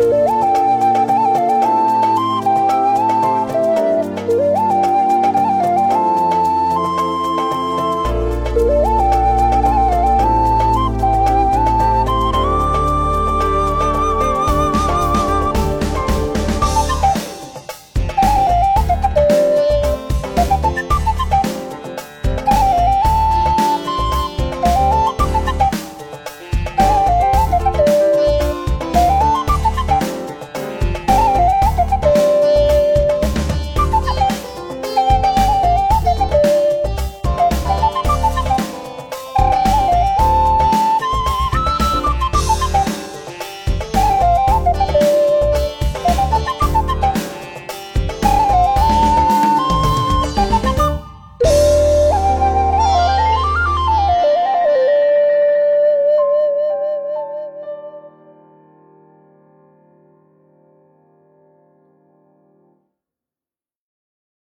Bye.